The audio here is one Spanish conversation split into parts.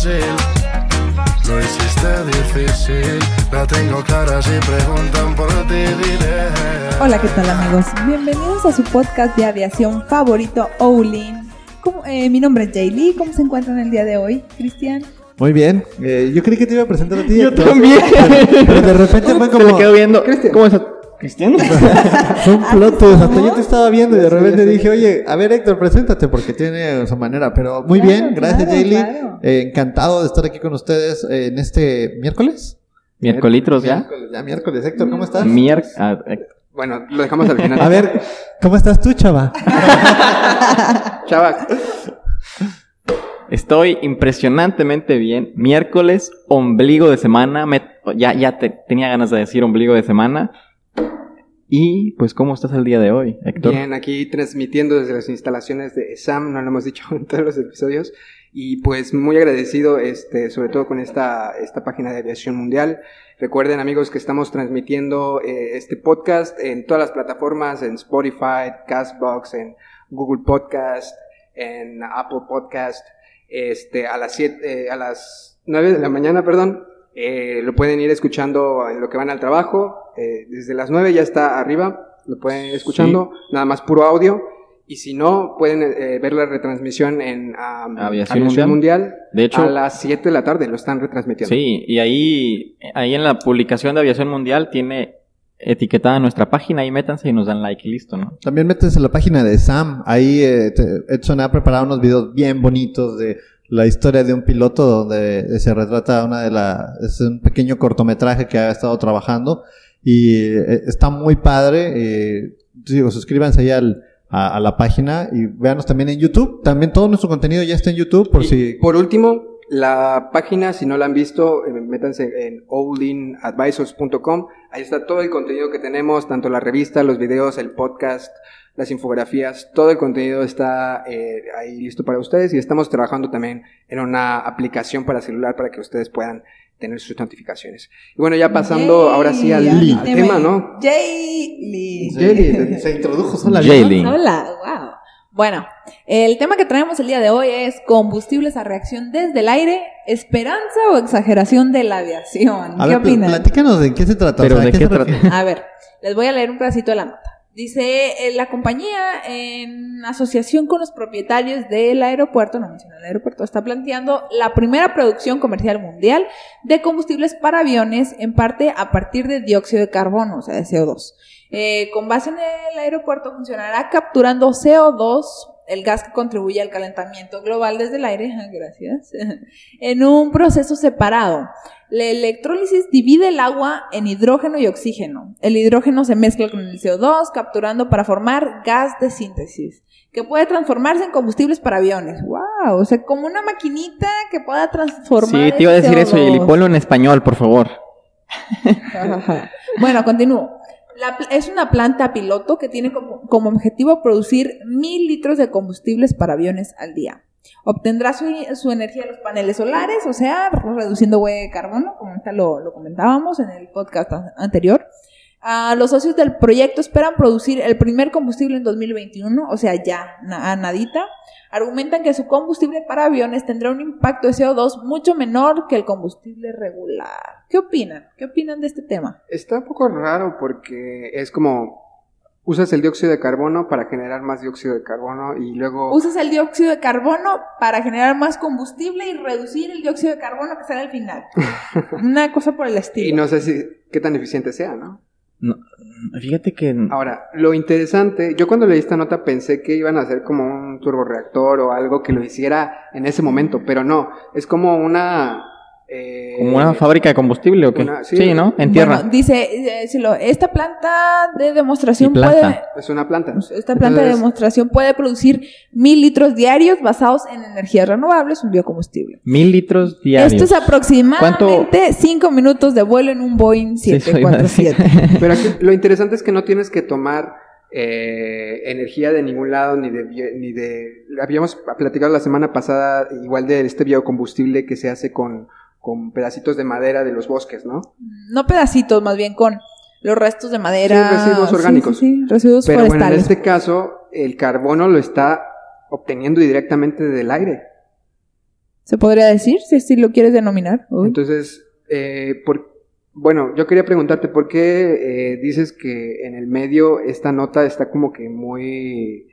Fácil. Lo hiciste difícil, la tengo clara si preguntan por ti, diré. Hola, ¿qué tal amigos? Bienvenidos a su podcast de aviación favorito. ¿Cómo- eh, mi nombre es Jaylee. ¿Cómo se encuentran el día de hoy, Cristian? Muy bien. Eh, yo creí que te iba a presentar a ti. Yo también. Pero, pero de repente fue Se como. le quedó viendo. ¿Cómo estás? ¿Cristiano? Un plot twist. Hasta yo te estaba viendo y de repente dije, oye, a ver, Héctor, preséntate porque tiene su manera. Pero muy Claro, bien, gracias, claro, Jaylee. claro. Eh, encantado de estar aquí con ustedes eh, en este miércoles. Miércolitros ya. Miércoles, ya miércoles. Héctor, ¿cómo estás? Mier... ah, eh, Bueno, lo dejamos al final. A ver, ¿cómo estás tú, chava? Chava, Estoy impresionantemente bien. Miércoles, ombligo de semana. Me- Ya, ya te- tenía ganas de decir ombligo de semana. Y pues, ¿cómo estás el día de hoy, Héctor? bien, aquí transmitiendo desde las instalaciones de SAM, no lo hemos dicho en todos los episodios. Y pues muy agradecido, este, sobre todo con esta, esta página de aviación mundial. Recuerden amigos que estamos transmitiendo eh, este podcast en todas las plataformas, en Spotify, Castbox, en Google Podcast, en Apple Podcast, este, a las siete, eh, a las 9 de la mañana, perdón. Eh, lo pueden ir escuchando en lo que van al trabajo. eh, desde las 9 ya está arriba, lo pueden ir escuchando, nada más puro audio. Y si no, pueden eh, ver la retransmisión en um, Aviación Mundial. De hecho- a las 7 de la tarde lo están retransmitiendo. Sí, y ahí, ahí en la publicación de Aviación Mundial tiene etiquetada nuestra página. Ahí métanse y nos dan like y listo, ¿no? También metes en la página de Sam. Ahí eh, te- Edson ha preparado unos videos bien bonitos de la historia de un piloto donde se retrata una de las... Es un pequeño cortometraje que ha estado trabajando y eh, está muy padre. eh, digo, suscríbanse ahí al- a, a la página y véanos también en YouTube. También todo nuestro contenido ya está en YouTube por Y si... Por último, la página, si no la han visto, eh, métanse en allinadvisors.com. Ahí está todo el contenido que tenemos, tanto la revista, los videos, el podcast, las infografías, todo el contenido está eh, ahí listo para ustedes y estamos trabajando también en una aplicación para celular para que ustedes puedan tener sus notificaciones. Y bueno, ya pasando Yay, ahora sí al, tema, ¿no? Jaylee. Jaylee, Se introdujo sola. Jaylee. Hola, wow. Bueno, el tema que traemos el día de hoy es combustibles a reacción desde el aire, esperanza o exageración de la aviación. A ¿Qué ver, pl- opinan? platícanos de qué se trata. Pero o sea, ¿de ¿a qué se trata? A ver, les voy a leer un pedacito de la nota. Dice, eh, la compañía en asociación con los propietarios del aeropuerto, no menciona el aeropuerto, está planteando la primera producción comercial mundial de combustibles para aviones, en parte a partir de dióxido de carbono, o sea, de CO2. Eh, con base en el aeropuerto funcionará capturando CO2, el gas que contribuye al calentamiento global desde el aire, gracias, en un proceso separado. La electrólisis divide el agua en hidrógeno y oxígeno. El hidrógeno se mezcla con el CO2, capturando para formar gas de síntesis, que puede transformarse en combustibles para aviones. ¡Wow! O sea, como una maquinita que pueda transformar. Sí, te iba a decir eso, CO2. y ponlo en español, por favor. bueno, continúo. La es una planta piloto que tiene como, objetivo producir mil litros de combustibles para aviones al día. Obtendrá su, energía de los paneles solares, o sea, reduciendo huella de carbono, como ahorita lo, comentábamos en el podcast an- anterior. Ah, los socios del proyecto esperan producir el primer combustible en 2021, o sea, ya, na- a nadita. Argumentan que su combustible para aviones tendrá un impacto de CO2 mucho menor que el combustible regular. ¿Qué opinan? ¿Qué opinan de este tema? Está un poco raro porque es como usas el dióxido de carbono para generar más dióxido de carbono y luego Usas el dióxido de carbono para generar más combustible y reducir el dióxido de carbono que sale al final. Una cosa por el estilo. y no sé si qué tan eficiente sea, ¿no? No, fíjate que... Ahora, lo interesante, yo cuando leí esta nota pensé que iban a hacer como un turborreactor o algo que lo hiciera en ese momento, pero no, es como una eh, ¿Como una fábrica de combustible o qué? una- sí. sí, ¿no? En tierra. Bueno, dice, eh, si lo- esta planta de demostración puede... Es una planta. Esta planta de demostración puede producir mil litros diarios basados en energías renovables, un biocombustible. Mil litros diarios. Esto es aproximadamente 5 minutos de vuelo en un Boeing Sí, eso iba a decir. 747. Pero aquí lo interesante es que no tienes que tomar eh, energía de ningún lado, ni de, ni de... Habíamos platicado la semana pasada igual de este biocombustible que se hace con, con pedacitos de madera de los bosques, ¿no? no pedacitos, más bien con los restos de madera. Sí, residuos orgánicos. Sí, sí, residuos Pero bueno, en forestales. este caso, el carbono lo está obteniendo directamente del aire. Se podría decir, si así lo quieres denominar. Uy. Entonces, eh, por, bueno, yo quería preguntarte por qué eh, dices que en el medio esta nota está como que muy...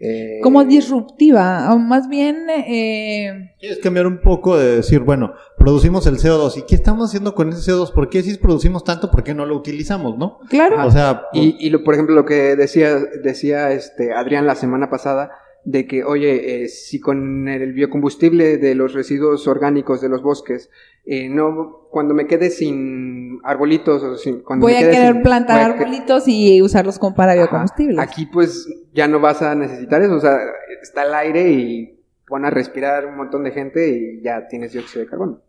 eh, Como disruptiva, o más bien... eh, Quieres cambiar un poco de decir, bueno, producimos el CO2. ¿Y qué estamos haciendo con ese CO2? ¿Por qué si producimos tanto, por qué no lo utilizamos, no? claro. O sea, Y, y lo, por ejemplo, lo que decía, decía este Adrián la semana pasada, de que, oye, eh, si con el biocombustible de los residuos orgánicos de los bosques, eh, no, cuando me quede sin arbolitos o sin, cuando voy me a quede querer sin- plantar voy a que- arbolitos y usarlos como para Ajá. biocombustibles. Aquí pues ya no vas a necesitar eso, o sea, está el aire y pon a respirar un montón de gente y ya tienes dióxido de carbono.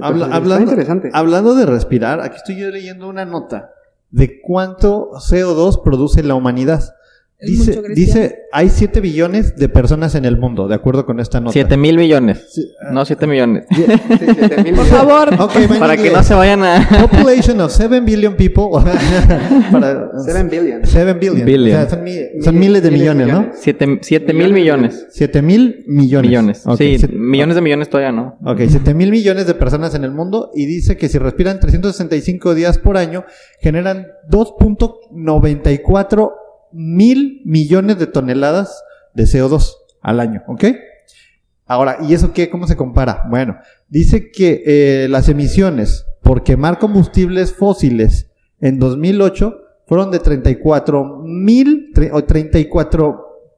Habla- Entonces, hablando, interesante. hablando de respirar, aquí estoy yo leyendo una nota de cuánto CO2 produce la humanidad. Es Dice, mucho, dice, hay 7 billones de personas en el mundo, de acuerdo con esta nota. Siete mil millones. Sí, ah, No, siete millones. Sí, siete mil Por millones. favor. ok, va en Para que no se vayan a... Population of 7 billion people. Para- Seven billion. 7 billion. Billion. O sea, son, mi- son miles de millones, ¿no? Siete, siete mil millones. 7 mil millones. Millones. Ok, sí, siete- millones de millones todavía no. Ok, 7 mil millones de personas en el mundo y dice que si respiran 365 días por año, generan 2.94 mil millones de toneladas de CO2 al año, ¿ok? Ahora, ¿y eso qué? ¿Cómo se compara? Bueno, dice que eh, las emisiones por quemar combustibles fósiles en 2008 fueron de 34 mil tre- o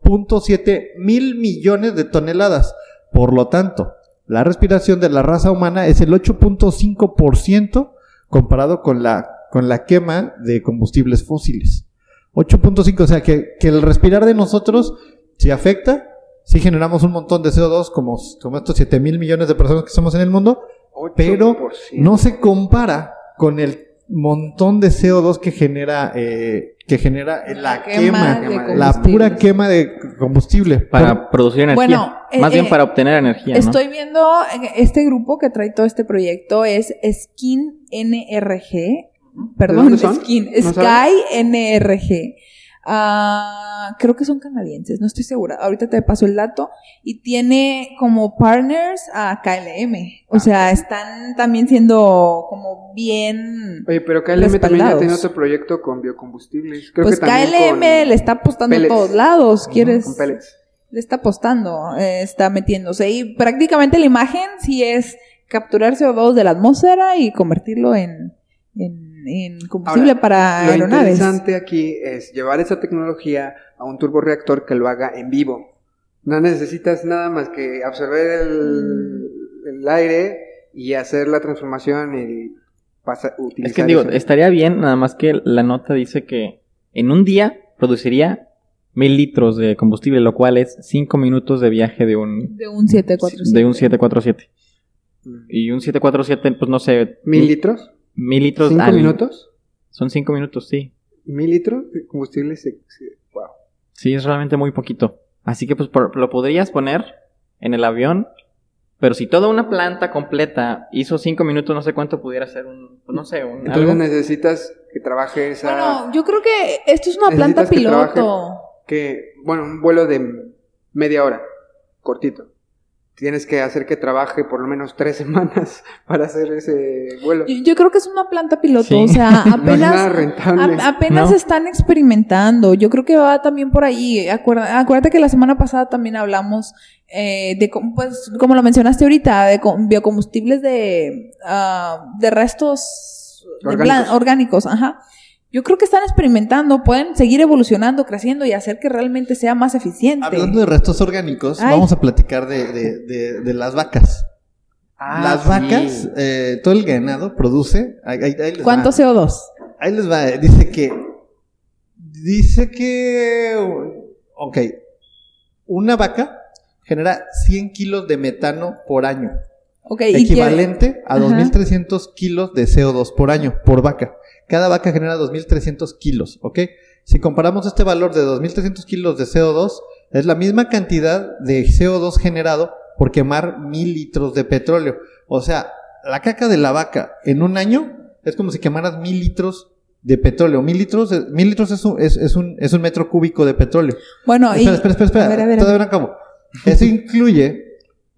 34.7 mil millones de toneladas. Por lo tanto, la respiración de la raza humana es el 8.5% comparado con la, con la quema de combustibles fósiles. 8.5, o sea que, que el respirar de nosotros sí afecta, sí generamos un montón de CO2 como, como estos 7 mil millones de personas que somos en el mundo, pero 8%. no se compara con el montón de CO2 que genera, eh, que genera la quema, la pura quema de combustible. Para producir energía. Bueno, eh, Más bien eh, para obtener energía, ¿no? Estoy viendo eh, este grupo que trae todo este proyecto es Skin NRG. Perdón? Skin. ¿No Sky NRG. Ah, creo que son canadienses, no estoy segura. Ahorita te paso el dato. Y tiene como partners a KLM. O sea, están también siendo como bien. Oye, pero KLM también ya tiene otro proyecto con biocombustibles. Creo pues que KLM con le está apostando pellets. a todos lados. ¿Quieres? Con pellets. le está apostando, eh, está metiéndose. Y prácticamente la imagen sí es capturar CO2 de la atmósfera y convertirlo en, en, en combustible Ahora, para Lo aeronaves. interesante aquí es llevar esa tecnología a un turborreactor que lo haga en vivo. No necesitas nada más que absorber el, el aire y hacer la transformación y pasa, utilizar Es que digo, eso. estaría bien, nada más que la nota dice que en un día produciría mil litros de combustible, lo cual es cinco minutos de viaje de un, De un 747. de un 747. Mm. Y un 747, pues no sé. ¿Mil litros? Mil litros ¿Cinco al- minutos? Son cinco minutos, sí. ¿Mil litros de combustible? Se, wow. Sí, es realmente muy poquito. Así que pues por- lo podrías poner en el avión, pero si toda una planta completa hizo cinco minutos, no sé cuánto pudiera ser un, pues, no sé, un Entonces algo. necesitas que trabaje esa... Bueno, yo creo que esto es una planta que piloto. que, bueno, un vuelo de media hora, cortito. Tienes que hacer que trabaje por lo menos tres semanas para hacer ese vuelo. Yo, yo creo que es una planta piloto, Sí. o sea, No es apenas, nada rentable. a- apenas No. están experimentando. Yo creo que va también por ahí. Acuerda- acuérdate que la semana pasada también hablamos eh, de, pues, como lo mencionaste ahorita, de co- biocombustibles de, ah, de restos de Orgánicos. plan- orgánicos. Ajá. Yo creo que están experimentando, pueden seguir evolucionando, creciendo y hacer que realmente sea más eficiente. Hablando de restos orgánicos, Ay. vamos a platicar de, de- de- de las vacas. Ah, Las sí. vacas, eh, todo el ganado produce. ahí- ahí- ahí les ¿Cuánto va. CO2? Ahí les va. eh, Dice que. Dice que. Ok. Una vaca genera 100 kilos de metano por año. Equivalente a Ajá. 2.300 kilos de CO2 por año, por vaca. Cada vaca genera 2.300 kilos, ¿ok? Si comparamos este valor de 2.300 kilos de CO2, es la misma cantidad de CO2 generado por quemar mil litros de petróleo. O sea, la caca de la vaca en un año es como si quemaras mil litros de petróleo. Mil litros, de- mil litros es un, es, es un, es un metro cúbico de petróleo. Bueno, y... Espera, espera, espera, espera. A ver, a ver, a Todavía ver. no acabo. Eso incluye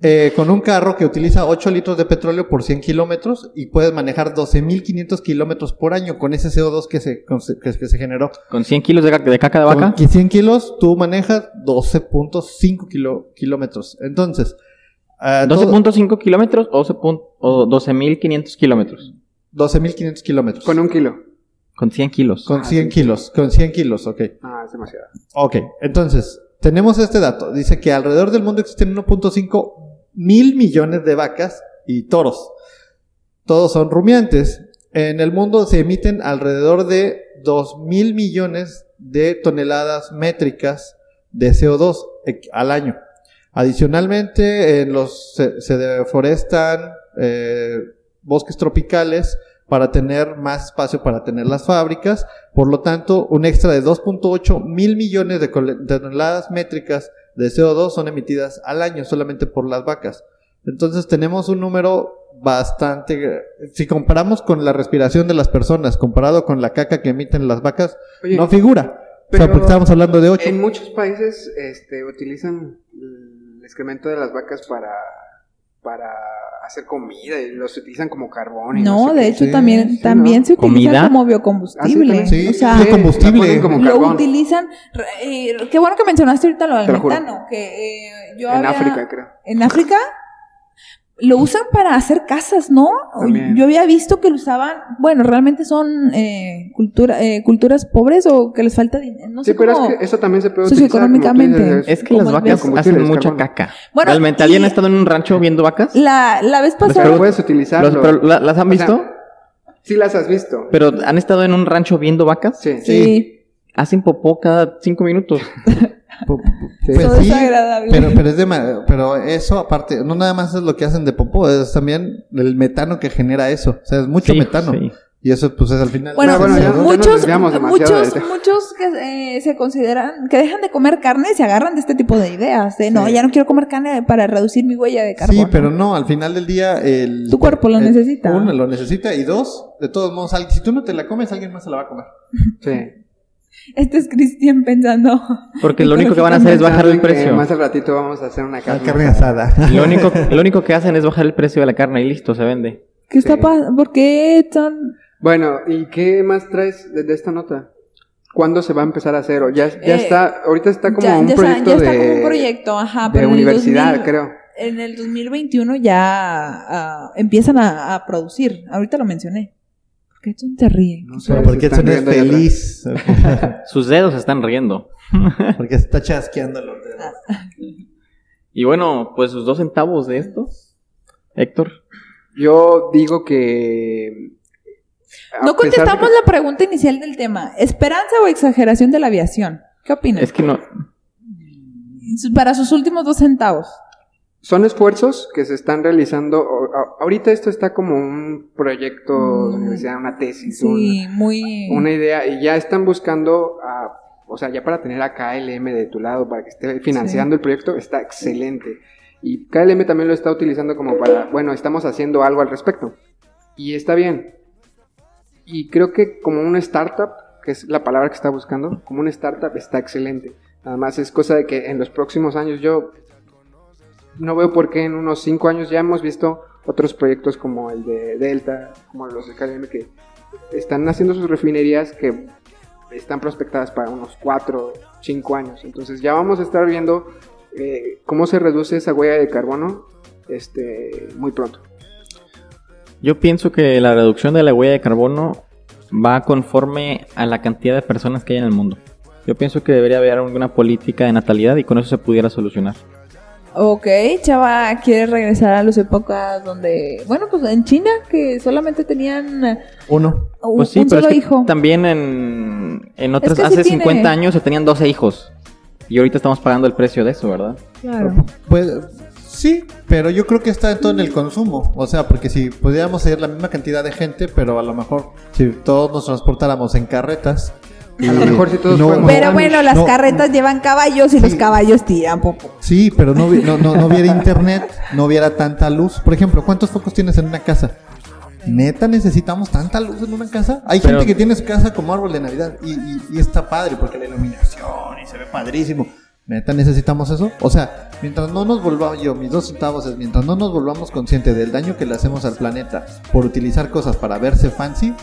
eh, con un carro que utiliza 8 litros de petróleo por 100 kilómetros y puedes manejar 12.500 kilómetros por año con ese CO2 que se, que, que se generó. Con 100 kilos de, de caca de vaca. Con 100 kilos tú manejas 12.5 kilo- kilómetros. Entonces, ah, todo- 12.5 kilómetros o 12 pun- o 12.500 kilómetros. 12.500 kilómetros. Con un kilo. Con 100 kilos. Con 100 kilos. Con 100 kilos, ok. Ah, es demasiado. Ok, entonces, tenemos este dato. Dice que alrededor del mundo existen 1.5 mil millones de vacas y toros. Todos son rumiantes. En el mundo se emiten alrededor de 2 mil millones de toneladas métricas de CO2 equ- al año. Adicionalmente, se, deforestan eh, bosques tropicales para tener más espacio para tener las fábricas. Por lo tanto, un extra de 2.8 mil millones de toneladas métricas de CO2 son emitidas al año solamente por las vacas. Entonces tenemos un número bastante... Si comparamos con la respiración de las personas, comparado con la caca que emiten las vacas, Oye, no figura. o sea, pero porque estábamos hablando de 8. En muchos países este, utilizan el excremento de las vacas para, para hacer comida y los utilizan como carbón. Y No, sé de qué. hecho Sí, también, sí, también ¿no? se utiliza ¿Comida? como biocombustible. Ah, sí, o sea, sí, la combustible. ponen como lo utilizan. eh, qué bueno que mencionaste ahorita lo del metano. Que eh, yo En había- África, creo. En África lo usan para hacer casas, ¿no? También. Yo había visto que lo usaban. Bueno, realmente son eh, cultura, eh, culturas pobres o que les falta dinero. No Sí, sé pero cómo. es que eso también se puede utilizar. socioeconómicamente. dices, Es que las vacas hacen mucha caca. Bueno, ¿Realmente alguien ha estado en un rancho viendo vacas? La, la vez Pero pasada. puedes utilizarlo. Los- pero, ¿la- ¿Las han O sea, visto? Sí las has visto. ¿Pero han estado en un rancho viendo vacas? Sí. sí. Hacen popó cada 5 minutos. Sí. pues sí, pero, pero es de pero eso aparte, no nada más es lo que hacen de popó, es también el metano que genera eso. O sea, es mucho Sí, metano. sí. Y eso pues es al final. Bueno, bueno, ya- ya nos muchos, demasiado muchos, muchos que eh, se consideran, que dejan de comer carne se agarran de este tipo de ideas. De no, Sí. ya no quiero comer carne para reducir mi huella de carbono. Sí, pero no, al final del día el... Tu cuerpo lo el- necesita. Uno, lo necesita. Y dos, de todos modos, si tú no te la comes, alguien más se la va a comer. Sí. Este es Cristian pensando. Porque lo único que van a hacer es bajar el precio. Más al ratito vamos a hacer una La carne. carne asada. Lo único, lo único que hacen es bajar el precio de la carne y listo, se vende. ¿Qué está pasando? ¿Por qué son.? Bueno, ¿y qué más traes de, de esta nota? ¿Cuándo se va a empezar a hacer? ¿O ya, ya Eh, está, ahorita está como ya, un ya está, proyecto ya está de, como un proyecto, ajá. de pero en el universidad, 2000 creo. En el 2021 ya ah, empiezan a, a producir. Ahorita lo mencioné. ¿Por qué Edson te ríe? No sé, porque están Edson es riendo allá atrás. feliz. Sus dedos están riendo. porque se está chasqueando los dedos. Y bueno, pues sus dos centavos de esto. Héctor. Yo digo que... No contestamos que- la pregunta inicial del tema. ¿Esperanza o exageración de la aviación? ¿Qué opinas? Es que no. Para sus últimos dos centavos. Son esfuerzos que se están realizando. ahorita esto está como un proyecto de Mm. universidad, una tesis, Sí, muy... un- una idea, y ya están buscando, a- o sea, ya para tener a KLM de tu lado, para que esté financiando el proyecto, está excelente. Y KLM también lo está utilizando como para, bueno, estamos haciendo algo al respecto. Y está bien. Y creo que como una startup, que es la palabra que está buscando, como una startup está excelente. Además es cosa de que en los próximos años yo no veo por qué en unos 5 años ya hemos visto otros proyectos como el de Delta, como los de KLM que están haciendo sus refinerías que están prospectadas para unos 4, 5 años. Entonces ya vamos a estar viendo eh, cómo se reduce esa huella de carbono este, muy pronto. Yo pienso que la reducción de la huella de carbono va conforme a la cantidad de personas que hay en el mundo. Yo pienso que debería haber alguna política de natalidad y con eso se pudiera solucionar. Ok, Chava quiere regresar a las épocas donde, bueno, pues en China, que solamente tenían Uno. un, Pues sí, un pero solo es que hijo. también en, en otras, que sí hace tiene- 50 años se tenían 12 hijos. Y ahorita estamos pagando el precio de eso, ¿verdad? Claro. Pues sí, pero yo creo que está todo en el consumo. O sea, porque si pudiéramos ser la misma cantidad de gente, pero a lo mejor si todos nos transportáramos en carretas. A lo mejor si todos no- fuéramos- Pero bueno, las no. carretas llevan caballos y los caballos tiran popo. Sí, pero no, no, no, no hubiera internet, no hubiera tanta luz. Por ejemplo, ¿cuántos focos tienes en una casa? ¿Neta necesitamos tanta luz en una casa? Hay Pero- gente que tiene su casa como árbol de Navidad y, y- y está padre porque la iluminación y se ve padrísimo. ¿Neta necesitamos eso? O sea, mientras no nos volvamos, yo, mis dos centavos es, mientras no nos volvamos conscientes del daño que le hacemos al planeta por utilizar cosas para verse fancy,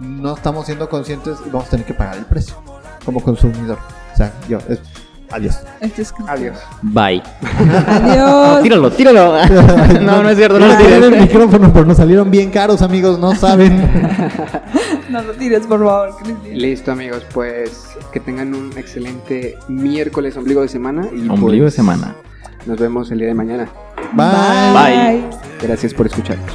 no estamos siendo conscientes y vamos a tener que pagar el precio como consumidor. O sea, yo, es- adiós. Este es- Adiós. Bye. Adiós. Tíralo, tíralo. no, no es cierto, no lo tiré el tires. micrófono, pero nos salieron bien caros, amigos, no saben. No lo tires, por favor, Cristian. Listo, amigos, pues que tengan un excelente miércoles, ombligo de semana. Y Ombligo de pues, semana. Nos vemos el día de mañana. Bye. Bye. Gracias por escucharnos.